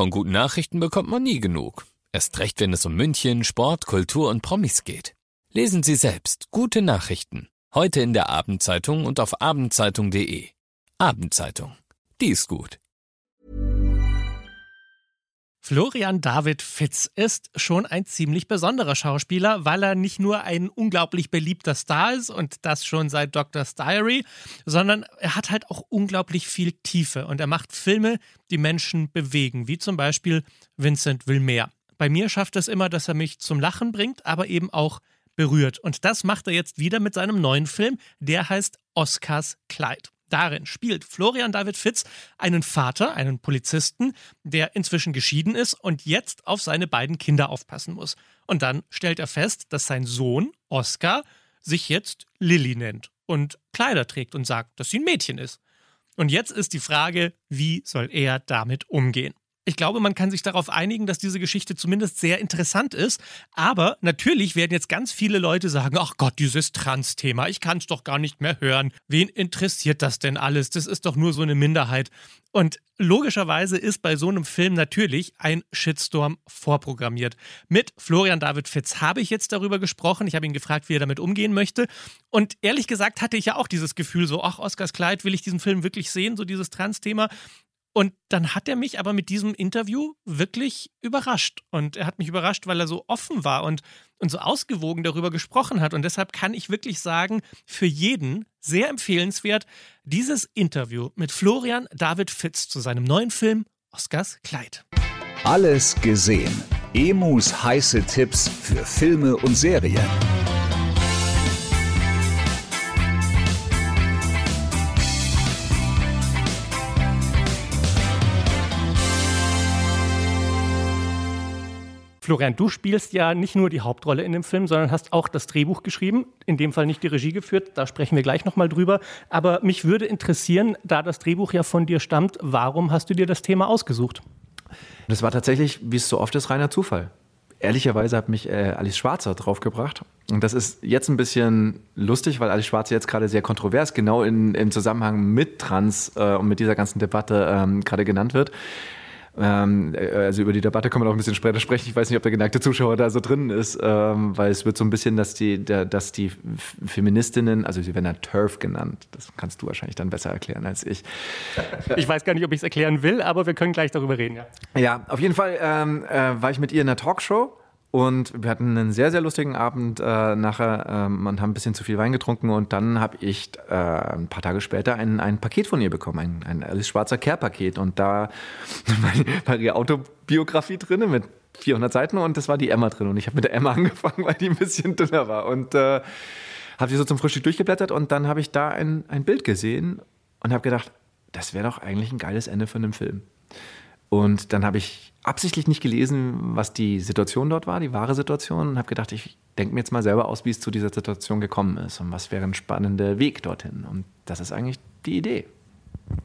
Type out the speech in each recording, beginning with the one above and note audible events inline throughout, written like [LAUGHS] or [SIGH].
Von guten Nachrichten bekommt man nie genug. Erst recht, wenn es um München, Sport, Kultur und Promis geht. Lesen Sie selbst gute Nachrichten. Heute in der Abendzeitung und auf abendzeitung.de. Abendzeitung. Die ist gut. Florian David Fitz ist schon ein ziemlich besonderer Schauspieler, weil er nicht nur ein unglaublich beliebter Star ist und das schon seit Doctor's Diary, sondern er hat halt auch unglaublich viel Tiefe und er macht Filme, die Menschen bewegen, wie zum Beispiel Vincent will mehr. Bei mir schafft es immer, dass er mich zum Lachen bringt, aber eben auch berührt. Und das macht er jetzt wieder mit seinem neuen Film, der heißt Oscars Kleid. Darin spielt Florian David Fitz einen Vater, einen Polizisten, der inzwischen geschieden ist und jetzt auf seine beiden Kinder aufpassen muss. Und dann stellt er fest, dass sein Sohn, Oscar, sich jetzt Lilly nennt und Kleider trägt und sagt, dass sie ein Mädchen ist. Und jetzt ist die Frage, wie soll er damit umgehen? Ich glaube, man kann sich darauf einigen, dass diese Geschichte zumindest sehr interessant ist. Aber natürlich werden jetzt ganz viele Leute sagen, ach Gott, dieses Trans-Thema, ich kann es doch gar nicht mehr hören. Wen interessiert das denn alles? Das ist doch nur so eine Minderheit. Und logischerweise ist bei so einem Film natürlich ein Shitstorm vorprogrammiert. Mit Florian David Fitz habe ich jetzt darüber gesprochen. Ich habe ihn gefragt, wie er damit umgehen möchte. Und ehrlich gesagt hatte ich ja auch dieses Gefühl, so, ach, Oscars Kleid, will ich diesen Film wirklich sehen, so dieses Trans-Thema. Und dann hat er mich aber mit diesem Interview wirklich überrascht. Und er hat mich überrascht, weil er so offen war und, und so ausgewogen darüber gesprochen hat. Und deshalb kann ich wirklich sagen, für jeden sehr empfehlenswert, dieses Interview mit Florian David Fitz zu seinem neuen Film Oscars Kleid. Alles gesehen. Emus heiße Tipps für Filme und Serien. Florian, du spielst ja nicht nur die Hauptrolle in dem Film, sondern hast auch das Drehbuch geschrieben, in dem Fall nicht die Regie geführt, da sprechen wir gleich nochmal drüber. Aber mich würde interessieren, da das Drehbuch ja von dir stammt, warum hast du dir das Thema ausgesucht? Das war tatsächlich, wie es so oft ist, reiner Zufall. Ehrlicherweise hat mich äh, Alice Schwarzer draufgebracht. Und das ist jetzt ein bisschen lustig, weil Alice Schwarzer jetzt gerade sehr kontrovers, genau in, im Zusammenhang mit Trans äh, und mit dieser ganzen Debatte ähm, gerade genannt wird. Ähm, äh, also über die Debatte können wir noch ein bisschen später sprechen. Ich weiß nicht, ob der geneigte Zuschauer da so drin ist, ähm, weil es wird so ein bisschen, dass die, der, dass die Feministinnen, also sie werden ja TERF genannt, das kannst du wahrscheinlich dann besser erklären als ich. Ich weiß gar nicht, ob ich es erklären will, aber wir können gleich darüber reden. Ja, ja auf jeden Fall ähm, äh, war ich mit ihr in einer Talkshow und wir hatten einen sehr, sehr lustigen Abend äh, nachher ähm, und haben ein bisschen zu viel Wein getrunken. Und dann habe ich äh, ein paar Tage später ein, ein Paket von ihr bekommen, ein, ein Alice Schwarzer Care-Paket. Und da [LAUGHS] war ihre Autobiografie drin mit 400 Seiten und das war die Emma drin. Und ich habe mit der Emma [LAUGHS] angefangen, weil die ein bisschen dünner war. Und äh, habe sie so zum Frühstück durchgeblättert und dann habe ich da ein, ein Bild gesehen und habe gedacht, das wäre doch eigentlich ein geiles Ende für einen Film. Und dann habe ich absichtlich nicht gelesen, was die Situation dort war, die wahre Situation, und habe gedacht, ich denke mir jetzt mal selber aus, wie es zu dieser Situation gekommen ist und was wäre ein spannender Weg dorthin. Und das ist eigentlich die Idee.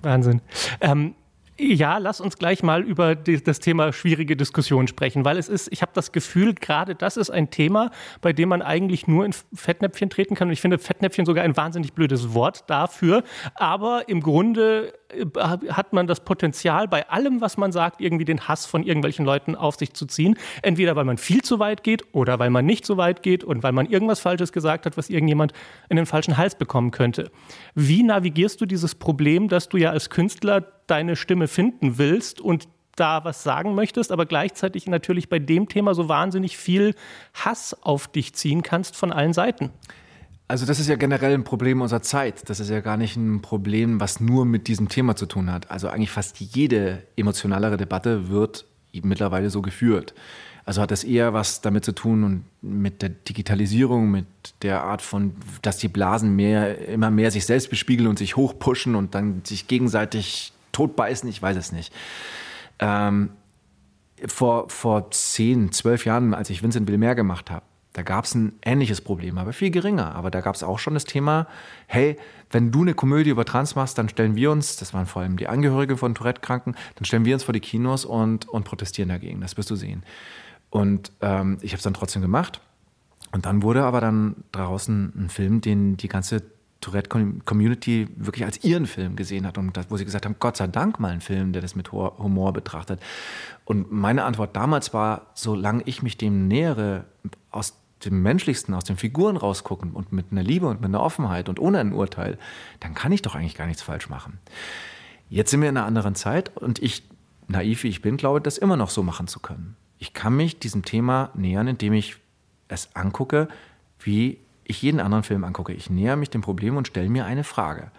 Wahnsinn. Ähm, ja, lass uns gleich mal über die, das Thema schwierige Diskussion sprechen, weil es ist, ich habe das Gefühl, gerade das ist ein Thema, bei dem man eigentlich nur in Fettnäpfchen treten kann. Und ich finde Fettnäpfchen sogar ein wahnsinnig blödes Wort dafür. Aber im Grunde äh, hat man das Potenzial, bei allem, was man sagt, irgendwie den Hass von irgendwelchen Leuten auf sich zu ziehen. Entweder weil man viel zu weit geht oder weil man nicht so weit geht und weil man irgendwas Falsches gesagt hat, was irgendjemand in den falschen Hals bekommen könnte. Wie navigierst du dieses Problem, dass du ja als Künstler deine Stimme finden willst und da was sagen möchtest, aber gleichzeitig natürlich bei dem Thema so wahnsinnig viel Hass auf dich ziehen kannst von allen Seiten. Also das ist ja generell ein Problem unserer Zeit. Das ist ja gar nicht ein Problem, was nur mit diesem Thema zu tun hat. Also eigentlich fast jede emotionalere Debatte wird mittlerweile so geführt. Also hat das eher was damit zu tun und mit der Digitalisierung, mit der Art von, dass die Blasen mehr, immer mehr sich selbst bespiegeln und sich hochpushen und dann sich gegenseitig totbeißen, ich weiß es nicht. Ähm, vor, vor zehn, zwölf Jahren, als ich Vincent Will mehr gemacht habe, da gab es ein ähnliches Problem, aber viel geringer. Aber da gab es auch schon das Thema, hey, wenn du eine Komödie über Trans machst, dann stellen wir uns, das waren vor allem die Angehörigen von Tourette-Kranken, dann stellen wir uns vor die Kinos und, und protestieren dagegen. Das wirst du sehen. Und ähm, ich habe es dann trotzdem gemacht. Und dann wurde aber dann draußen ein Film, den die ganze Tourette-Community wirklich als ihren Film gesehen hat und das, wo sie gesagt haben, Gott sei Dank mal ein Film, der das mit Humor betrachtet. Und meine Antwort damals war, solange ich mich dem nähere, aus dem Menschlichsten, aus den Figuren rausgucken und mit einer Liebe und mit einer Offenheit und ohne ein Urteil, dann kann ich doch eigentlich gar nichts falsch machen. Jetzt sind wir in einer anderen Zeit und ich, naiv wie ich bin, glaube, das immer noch so machen zu können. Ich kann mich diesem Thema nähern, indem ich es angucke, wie ich jeden anderen Film angucke. Ich näher mich dem Problem und stelle mir eine Frage.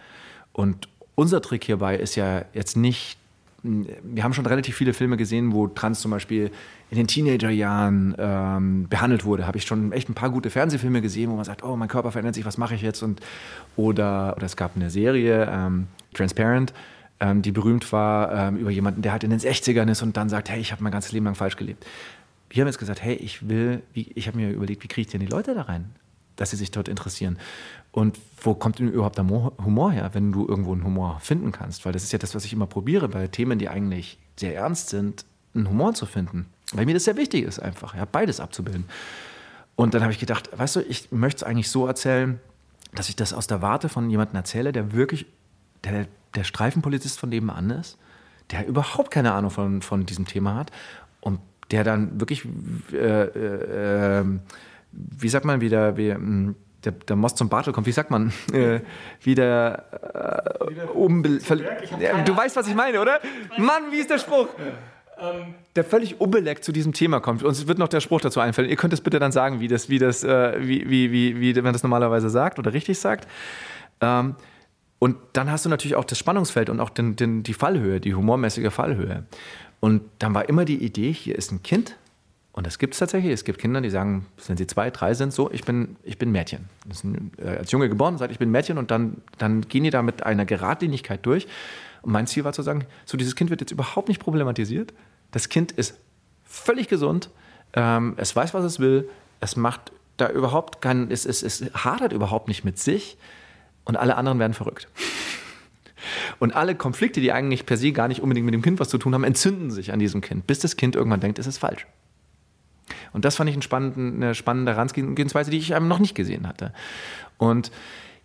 Und unser Trick hierbei ist ja jetzt nicht, wir haben schon relativ viele Filme gesehen, wo Trans zum Beispiel in den Teenagerjahren ähm, behandelt wurde. Habe ich schon echt ein paar gute Fernsehfilme gesehen, wo man sagt, oh, mein Körper verändert sich, was mache ich jetzt? Und, oder, oder es gab eine Serie, ähm, Transparent, ähm, die berühmt war ähm, über jemanden, der halt in den 60ern ist und dann sagt, hey, ich habe mein ganzes Leben lang falsch gelebt. Wir haben jetzt gesagt, hey, ich will, ich habe mir überlegt, wie kriege ich denn die Leute da rein? Dass sie sich dort interessieren. Und wo kommt denn überhaupt der Humor her, wenn du irgendwo einen Humor finden kannst? Weil das ist ja das, was ich immer probiere, bei Themen, die eigentlich sehr ernst sind, einen Humor zu finden. Weil mir das sehr wichtig ist, einfach, ja, beides abzubilden. Und dann habe ich gedacht, weißt du, ich möchte es eigentlich so erzählen, dass ich das aus der Warte von jemandem erzähle, der wirklich der, der Streifenpolizist von nebenan ist, der überhaupt keine Ahnung von, von diesem Thema hat und der dann wirklich äh, äh, ähm, wie sagt man wieder, wie, hm, der, der Most zum Bartel kommt, wie sagt man, [LAUGHS] äh, wieder, äh, umbe ja, Du weißt, was ich meine, oder? Mann, wie ist der Spruch? Ähm. Der völlig unbeleckt zu diesem Thema kommt. Uns wird noch der Spruch dazu einfallen. Ihr könnt es bitte dann sagen, wie das, wie das, äh, wie, wie, wie, wie man das normalerweise sagt oder richtig sagt. Ähm, und dann hast du natürlich auch das Spannungsfeld und auch den, den, die Fallhöhe, die humormäßige Fallhöhe. Und dann war immer die Idee, hier ist ein Kind, und das gibt es tatsächlich. Es gibt Kinder, die sagen, wenn sie zwei, drei sind, so, ich bin, ich bin Mädchen. Sind, äh, als Junge geboren, sagt, ich bin Mädchen und dann, dann gehen die da mit einer Geradlinigkeit durch. Und mein Ziel war zu sagen, so dieses Kind wird jetzt überhaupt nicht problematisiert. Das Kind ist völlig gesund. Ähm, es weiß, was es will. Es macht da überhaupt keinen, es, es, es hadert überhaupt nicht mit sich. Und alle anderen werden verrückt. [LAUGHS] Und alle Konflikte, die eigentlich per se gar nicht unbedingt mit dem Kind was zu tun haben, entzünden sich an diesem Kind, bis das Kind irgendwann denkt, es ist falsch. Und das fand ich eine spannende Herangehensweise, die ich einem noch nicht gesehen hatte. Und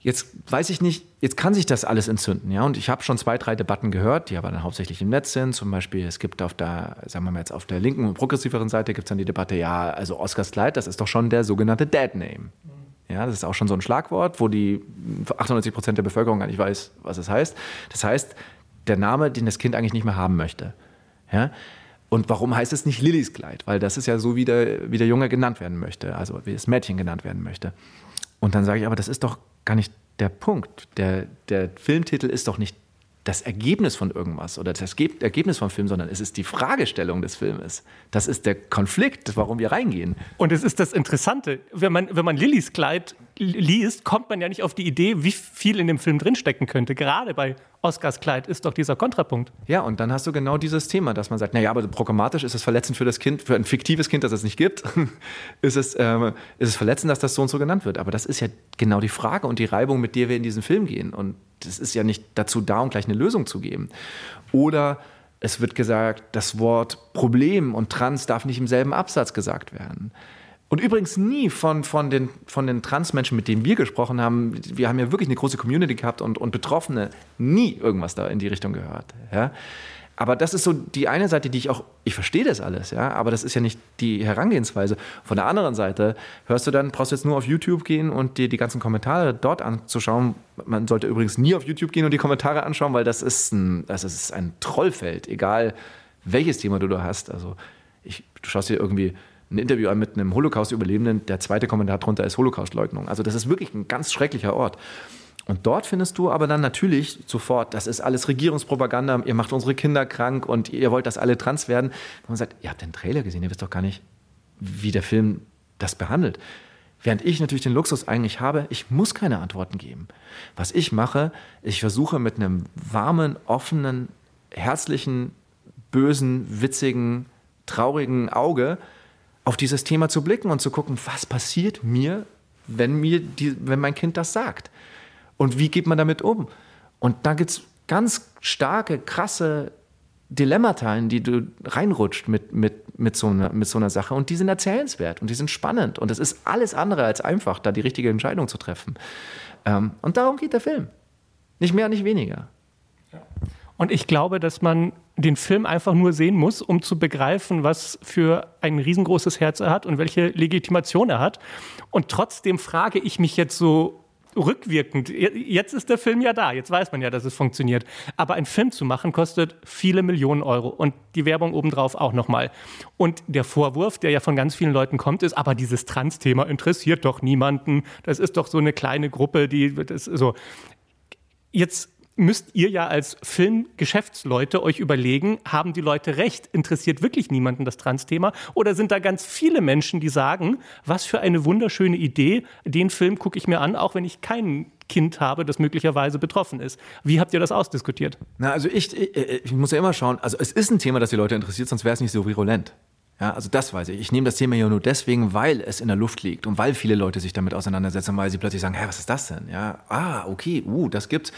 Jetzt weiß ich nicht, jetzt kann sich das alles entzünden, ja. Und ich habe schon zwei, drei Debatten gehört, die aber dann hauptsächlich im Netz sind. Zum Beispiel, es gibt auf der, sagen wir mal jetzt auf der linken und progressiveren Seite gibt es dann die Debatte, ja, also Oscars Kleid, das ist doch schon der sogenannte Dead Name. Ja, das ist auch schon so ein Schlagwort, wo die 98 Prozent der Bevölkerung gar nicht weiß, was es heißt. Das heißt, der Name, den das Kind eigentlich nicht mehr haben möchte. Ja? Und warum heißt es nicht Lillys Kleid? Weil das ist ja so, wie der, wie der Junge genannt werden möchte, also wie das Mädchen genannt werden möchte. Und dann sage ich, aber das ist doch gar nicht der Punkt. Der, der Filmtitel ist doch nicht das Ergebnis von irgendwas oder das Ergebnis vom Film, sondern es ist die Fragestellung des Filmes. Das ist der Konflikt, warum wir reingehen. Und es ist das Interessante, wenn man, wenn man Lillys Kleid liest, kommt man ja nicht auf die Idee, wie viel in dem Film drinstecken könnte. Gerade bei Oscars Kleid ist doch dieser Kontrapunkt. Ja, und dann hast du genau dieses Thema, dass man sagt, naja, aber programmatisch ist es verletzend für das Kind, für ein fiktives Kind, das es nicht gibt, [LAUGHS] ist, es, ähm, ist es verletzend, dass das so und so genannt wird. Aber das ist ja genau die Frage und die Reibung, mit der wir in diesen Film gehen. Und das ist ja nicht dazu da, um gleich eine Lösung zu geben. Oder es wird gesagt, das Wort Problem und Trans darf nicht im selben Absatz gesagt werden. Und übrigens nie von, von, den, von den Transmenschen, mit denen wir gesprochen haben. Wir haben ja wirklich eine große Community gehabt und, und Betroffene nie irgendwas da in die Richtung gehört. Ja? Aber das ist so die eine Seite, die ich auch, ich verstehe das alles, ja, aber das ist ja nicht die Herangehensweise. Von der anderen Seite hörst du dann, brauchst du jetzt nur auf YouTube gehen und dir die ganzen Kommentare dort anzuschauen. Man sollte übrigens nie auf YouTube gehen und die Kommentare anschauen, weil das ist ein, das ist ein Trollfeld, egal welches Thema du da hast. Also ich, du schaust dir irgendwie ein Interview an mit einem Holocaust-Überlebenden, der zweite Kommentar drunter ist Holocaust-Leugnung. Also das ist wirklich ein ganz schrecklicher Ort. Und dort findest du aber dann natürlich sofort, das ist alles Regierungspropaganda, ihr macht unsere Kinder krank und ihr wollt, dass alle trans werden. Und man sagt, ihr habt den Trailer gesehen, ihr wisst doch gar nicht, wie der Film das behandelt. Während ich natürlich den Luxus eigentlich habe, ich muss keine Antworten geben. Was ich mache, ich versuche mit einem warmen, offenen, herzlichen, bösen, witzigen, traurigen Auge auf dieses Thema zu blicken und zu gucken, was passiert mir, wenn, mir die, wenn mein Kind das sagt. Und wie geht man damit um? Und da gibt es ganz starke, krasse Dilemmata, in die du reinrutscht mit, mit, mit, so einer, mit so einer Sache. Und die sind erzählenswert und die sind spannend. Und es ist alles andere als einfach, da die richtige Entscheidung zu treffen. Ähm, und darum geht der Film. Nicht mehr, nicht weniger. Und ich glaube, dass man den Film einfach nur sehen muss, um zu begreifen, was für ein riesengroßes Herz er hat und welche Legitimation er hat. Und trotzdem frage ich mich jetzt so rückwirkend, jetzt ist der Film ja da, jetzt weiß man ja, dass es funktioniert. Aber einen Film zu machen kostet viele Millionen Euro und die Werbung obendrauf auch nochmal. Und der Vorwurf, der ja von ganz vielen Leuten kommt, ist, aber dieses Trans-Thema interessiert doch niemanden. Das ist doch so eine kleine Gruppe, die das so. Jetzt müsst ihr ja als Filmgeschäftsleute euch überlegen, haben die Leute recht? Interessiert wirklich niemanden das Trans-Thema? Oder sind da ganz viele Menschen, die sagen, was für eine wunderschöne Idee, den Film gucke ich mir an, auch wenn ich kein Kind habe, das möglicherweise betroffen ist. Wie habt ihr das ausdiskutiert? Na, also ich, ich, ich muss ja immer schauen, also es ist ein Thema, das die Leute interessiert, sonst wäre es nicht so virulent. Ja, also das weiß ich. Ich nehme das Thema ja nur deswegen, weil es in der Luft liegt und weil viele Leute sich damit auseinandersetzen, weil sie plötzlich sagen, hä, was ist das denn? Ja, ah, okay, uh, das gibt's.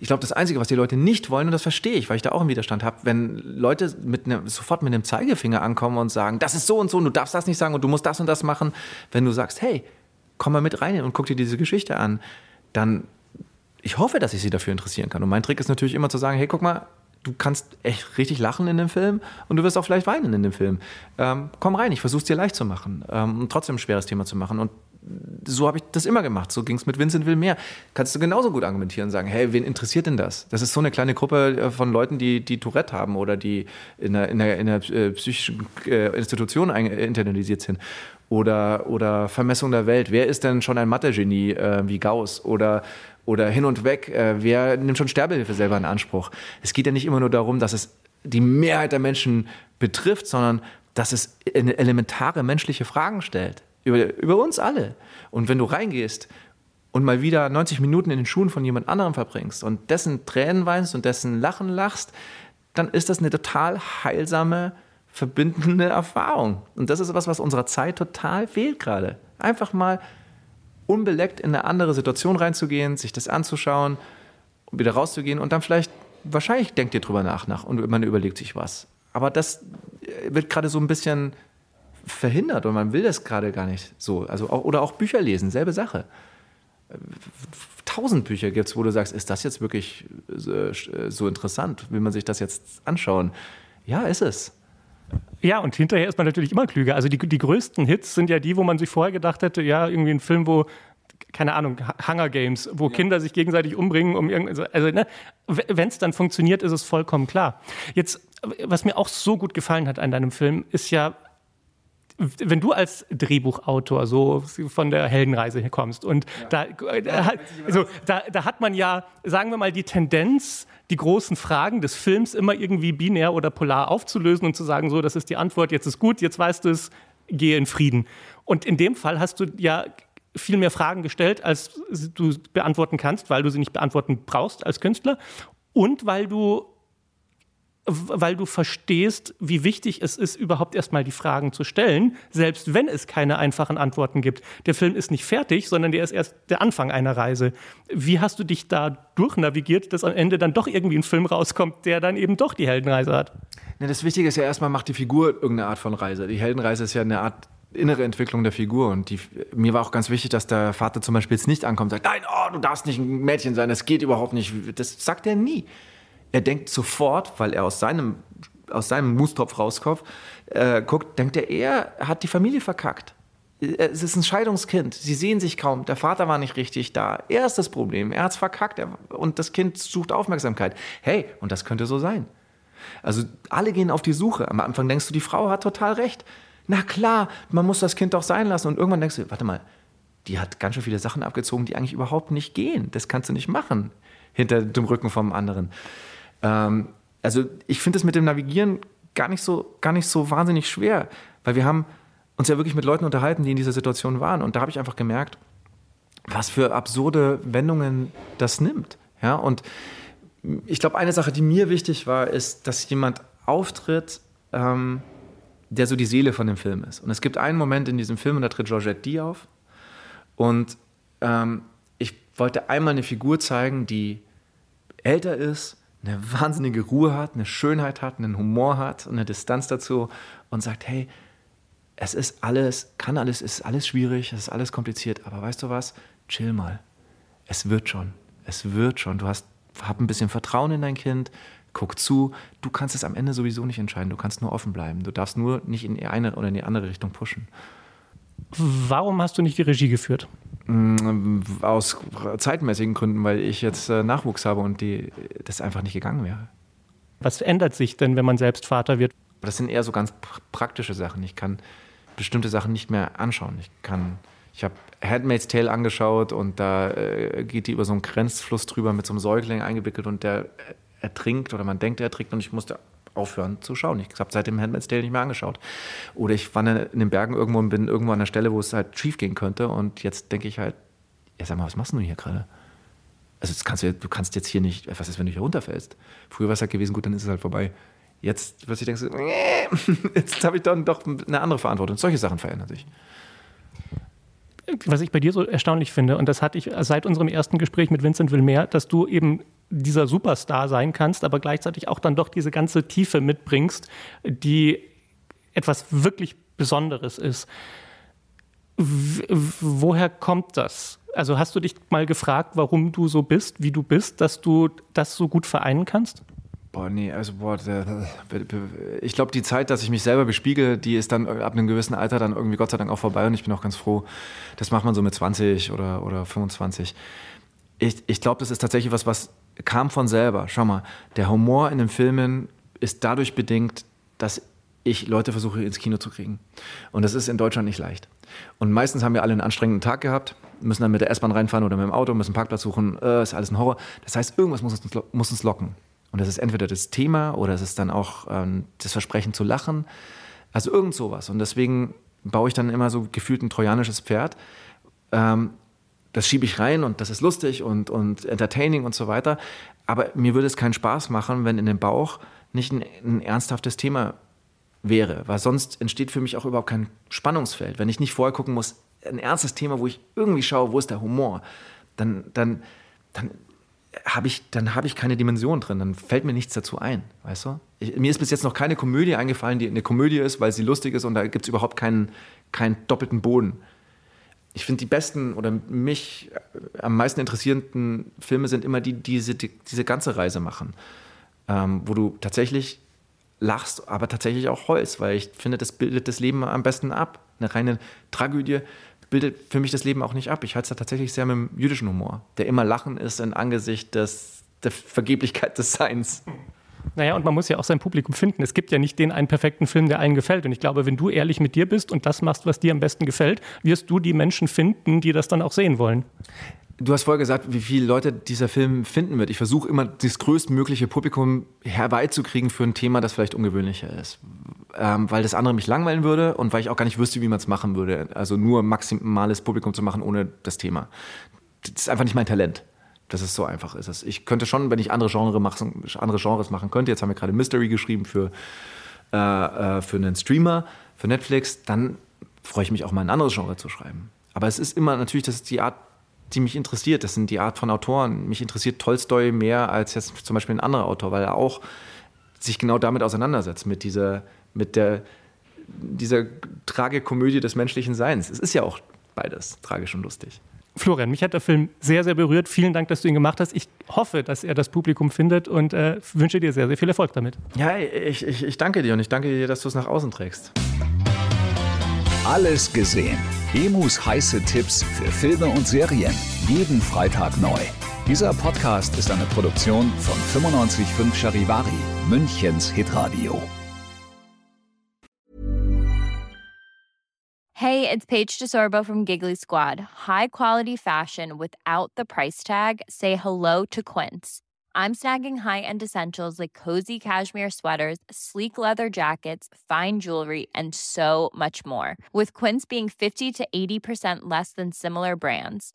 Ich glaube, das Einzige, was die Leute nicht wollen, und das verstehe ich, weil ich da auch einen Widerstand habe, wenn Leute mit ne, sofort mit einem Zeigefinger ankommen und sagen, das ist so und so und du darfst das nicht sagen und du musst das und das machen. Wenn du sagst, hey, komm mal mit rein und guck dir diese Geschichte an, dann ich hoffe, dass ich sie dafür interessieren kann. Und mein Trick ist natürlich immer zu sagen, hey, guck mal, du kannst echt richtig lachen in dem Film und du wirst auch vielleicht weinen in dem Film. Ähm, komm rein, ich versuche es dir leicht zu machen ähm, und trotzdem ein schweres Thema zu machen. Und so habe ich das immer gemacht. So ging es mit Vincent will mehr. Kannst du genauso gut argumentieren und sagen, hey, wen interessiert denn das? Das ist so eine kleine Gruppe äh, von Leuten, die, die Tourette haben oder die in einer, in einer, in einer äh, psychischen äh, Institution internalisiert sind. Oder, oder Vermessung der Welt. Wer ist denn schon ein Mathe-Genie äh, wie Gauss? Oder oder hin und weg, äh, wer nimmt schon Sterbehilfe selber in Anspruch? Es geht ja nicht immer nur darum, dass es die Mehrheit der Menschen betrifft, sondern dass es elementare menschliche Fragen stellt. Über, über uns alle. Und wenn du reingehst und mal wieder 90 Minuten in den Schuhen von jemand anderem verbringst und dessen Tränen weinst und dessen Lachen lachst, dann ist das eine total heilsame, verbindende [LAUGHS] Erfahrung. Und das ist etwas, was unserer Zeit total fehlt gerade. Einfach mal unbeleckt in eine andere Situation reinzugehen, sich das anzuschauen, wieder rauszugehen und dann vielleicht, wahrscheinlich denkt ihr drüber nach, nach und man überlegt sich was. Aber das äh, wird gerade so ein bisschen verhindert und man will das gerade gar nicht so. Also auch, oder auch Bücher lesen, selbe Sache. Tausend Bücher gibt es, wo du sagst, ist das jetzt wirklich so, so interessant? Will man sich das jetzt anschauen? Ja, ist es. Ja, und hinterher ist man natürlich immer klüger. Also die, die größten Hits sind ja die, wo man sich vorher gedacht hätte, ja, irgendwie ein Film, wo keine Ahnung, Hunger Games, wo ja. Kinder sich gegenseitig umbringen, um irgendwie, also ne, wenn es dann funktioniert, ist es vollkommen klar. Jetzt, was mir auch so gut gefallen hat an deinem Film, ist ja, wenn du als Drehbuchautor so von der Heldenreise kommst und ja. da, äh, so, da, da hat man ja, sagen wir mal, die Tendenz, die großen Fragen des Films immer irgendwie binär oder polar aufzulösen und zu sagen, so, das ist die Antwort, jetzt ist gut, jetzt weißt du es, gehe in Frieden. Und in dem Fall hast du ja viel mehr Fragen gestellt, als du beantworten kannst, weil du sie nicht beantworten brauchst als Künstler und weil du weil du verstehst, wie wichtig es ist, überhaupt erstmal die Fragen zu stellen, selbst wenn es keine einfachen Antworten gibt. Der Film ist nicht fertig, sondern der ist erst der Anfang einer Reise. Wie hast du dich da durchnavigiert, dass am Ende dann doch irgendwie ein Film rauskommt, der dann eben doch die Heldenreise hat? Ja, das Wichtige ist ja erstmal, macht die Figur irgendeine Art von Reise. Die Heldenreise ist ja eine Art innere Entwicklung der Figur. Und die, mir war auch ganz wichtig, dass der Vater zum Beispiel jetzt nicht ankommt und sagt, nein, oh, du darfst nicht ein Mädchen sein, das geht überhaupt nicht. Das sagt er nie er denkt sofort, weil er aus seinem, aus seinem Mustopf rauskommt, äh, guckt, denkt er, er hat die Familie verkackt. Es ist ein Scheidungskind. Sie sehen sich kaum. Der Vater war nicht richtig da. Er ist das Problem. Er hat es verkackt. Er, und das Kind sucht Aufmerksamkeit. Hey, und das könnte so sein. Also alle gehen auf die Suche. Am Anfang denkst du, die Frau hat total recht. Na klar, man muss das Kind doch sein lassen. Und irgendwann denkst du, warte mal, die hat ganz schön viele Sachen abgezogen, die eigentlich überhaupt nicht gehen. Das kannst du nicht machen hinter dem Rücken vom anderen. Ähm, also ich finde es mit dem Navigieren gar nicht, so, gar nicht so wahnsinnig schwer, weil wir haben uns ja wirklich mit Leuten unterhalten, die in dieser Situation waren. Und da habe ich einfach gemerkt, was für absurde Wendungen das nimmt. Ja, und ich glaube, eine Sache, die mir wichtig war, ist, dass jemand auftritt, ähm, der so die Seele von dem Film ist. Und es gibt einen Moment in diesem Film, und da tritt Georgette D auf. Und ähm, ich wollte einmal eine Figur zeigen, die älter ist, eine wahnsinnige Ruhe hat, eine Schönheit hat, einen Humor hat und eine Distanz dazu und sagt, hey, es ist alles, kann alles, ist alles schwierig, es ist alles kompliziert, aber weißt du was? Chill mal. Es wird schon. Es wird schon. Du hast, hab ein bisschen Vertrauen in dein Kind, guck zu. Du kannst es am Ende sowieso nicht entscheiden. Du kannst nur offen bleiben. Du darfst nur nicht in die eine oder in die andere Richtung pushen. Warum hast du nicht die Regie geführt? Mm, aus zeitmäßigen Gründen, weil ich jetzt äh, Nachwuchs habe und die, das einfach nicht gegangen wäre. Was ändert sich denn, wenn man selbst Vater wird? Das sind eher so ganz praktische Sachen. Ich kann bestimmte Sachen nicht mehr anschauen. Ich kann, ich habe Handmaid's Tale angeschaut und da äh, geht die über so einen Grenzfluss drüber mit so einem Säugling eingewickelt und der ertrinkt oder man denkt, er ertrinkt und ich musste aufhören zu schauen. Ich habe seitdem Handmaid's Tale nicht mehr angeschaut. Oder ich wandere in den Bergen irgendwo und bin irgendwo an der Stelle, wo es halt schief gehen könnte und jetzt denke ich halt, ja sag mal, was machst du hier gerade? Also kannst du, du kannst jetzt hier nicht, was ist, wenn du hier runterfällst? Früher war es halt gewesen, gut, dann ist es halt vorbei. Jetzt plötzlich denkst du, [LAUGHS] jetzt habe ich dann doch eine andere Verantwortung. Solche Sachen verändern sich. Was ich bei dir so erstaunlich finde, und das hatte ich seit unserem ersten Gespräch mit Vincent Wilmer, dass du eben dieser Superstar sein kannst, aber gleichzeitig auch dann doch diese ganze Tiefe mitbringst, die etwas wirklich Besonderes ist. Woher kommt das? Also hast du dich mal gefragt, warum du so bist, wie du bist, dass du das so gut vereinen kannst? Boah, nee, also boah, ich glaube, die Zeit, dass ich mich selber bespiegel, die ist dann ab einem gewissen Alter dann irgendwie Gott sei Dank auch vorbei und ich bin auch ganz froh. Das macht man so mit 20 oder, oder 25. Ich, ich glaube, das ist tatsächlich was, was kam von selber. Schau mal, der Humor in den Filmen ist dadurch bedingt, dass ich Leute versuche ins Kino zu kriegen. Und das ist in Deutschland nicht leicht. Und meistens haben wir alle einen anstrengenden Tag gehabt, müssen dann mit der S-Bahn reinfahren oder mit dem Auto, müssen einen Parkplatz suchen, äh, ist alles ein Horror. Das heißt, irgendwas muss uns, muss uns locken. Und das ist entweder das Thema oder es ist dann auch ähm, das Versprechen zu lachen. Also irgend sowas. Und deswegen baue ich dann immer so gefühlt ein trojanisches Pferd. Ähm, das schiebe ich rein und das ist lustig und, und entertaining und so weiter. Aber mir würde es keinen Spaß machen, wenn in dem Bauch nicht ein, ein ernsthaftes Thema wäre, weil sonst entsteht für mich auch überhaupt kein Spannungsfeld. Wenn ich nicht vorher gucken muss, ein ernstes Thema, wo ich irgendwie schaue, wo ist der Humor, dann, dann, dann habe ich, dann habe ich keine Dimension drin, dann fällt mir nichts dazu ein, weißt du? Ich, mir ist bis jetzt noch keine Komödie eingefallen, die eine Komödie ist, weil sie lustig ist und da gibt es überhaupt keinen, keinen doppelten Boden. Ich finde die besten oder mich am meisten interessierenden Filme sind immer die, die diese, die, diese ganze Reise machen, ähm, wo du tatsächlich lachst, aber tatsächlich auch heulst, weil ich finde, das bildet das Leben am besten ab. Eine reine Tragödie bildet für mich das Leben auch nicht ab. Ich halte es da tatsächlich sehr mit dem jüdischen Humor, der immer Lachen ist in Angesicht des, der Vergeblichkeit des Seins. Naja, und man muss ja auch sein Publikum finden. Es gibt ja nicht den einen perfekten Film, der allen gefällt. Und ich glaube, wenn du ehrlich mit dir bist und das machst, was dir am besten gefällt, wirst du die Menschen finden, die das dann auch sehen wollen. Du hast vorher gesagt, wie viele Leute dieser Film finden wird. Ich versuche immer, das größtmögliche Publikum herbeizukriegen für ein Thema, das vielleicht ungewöhnlicher ist. Ähm, weil das andere mich langweilen würde und weil ich auch gar nicht wüsste, wie man es machen würde. Also nur maximales Publikum zu machen ohne das Thema. Das ist einfach nicht mein Talent. Das ist so einfach ist. Ich könnte schon, wenn ich andere, Genre machen, andere Genres machen könnte, jetzt haben wir gerade Mystery geschrieben für, äh, äh, für einen Streamer, für Netflix, dann freue ich mich auch mal ein anderes Genre zu schreiben. Aber es ist immer natürlich, das ist die Art die mich interessiert. Das sind die Art von Autoren. Mich interessiert Tolstoi mehr als jetzt zum Beispiel ein anderer Autor, weil er auch sich genau damit auseinandersetzt, mit dieser, mit der, dieser Tragikomödie des menschlichen Seins. Es ist ja auch beides tragisch und lustig. Florian, mich hat der Film sehr, sehr berührt. Vielen Dank, dass du ihn gemacht hast. Ich hoffe, dass er das Publikum findet und äh, wünsche dir sehr, sehr viel Erfolg damit. Ja, ich, ich, ich danke dir und ich danke dir, dass du es nach außen trägst. Alles gesehen. Emus heiße Tipps für Filme und Serien. Jeden Freitag neu. Dieser Podcast ist eine Produktion von 955 Charivari, Münchens Hitradio. Hey, it's Paige DeSorbo from Giggly Squad. High quality fashion without the price tag. Say hello to Quince. I'm snagging high-end essentials like cozy cashmere sweaters, sleek leather jackets, fine jewelry, and so much more. With Quince being 50 to 80% less than similar brands.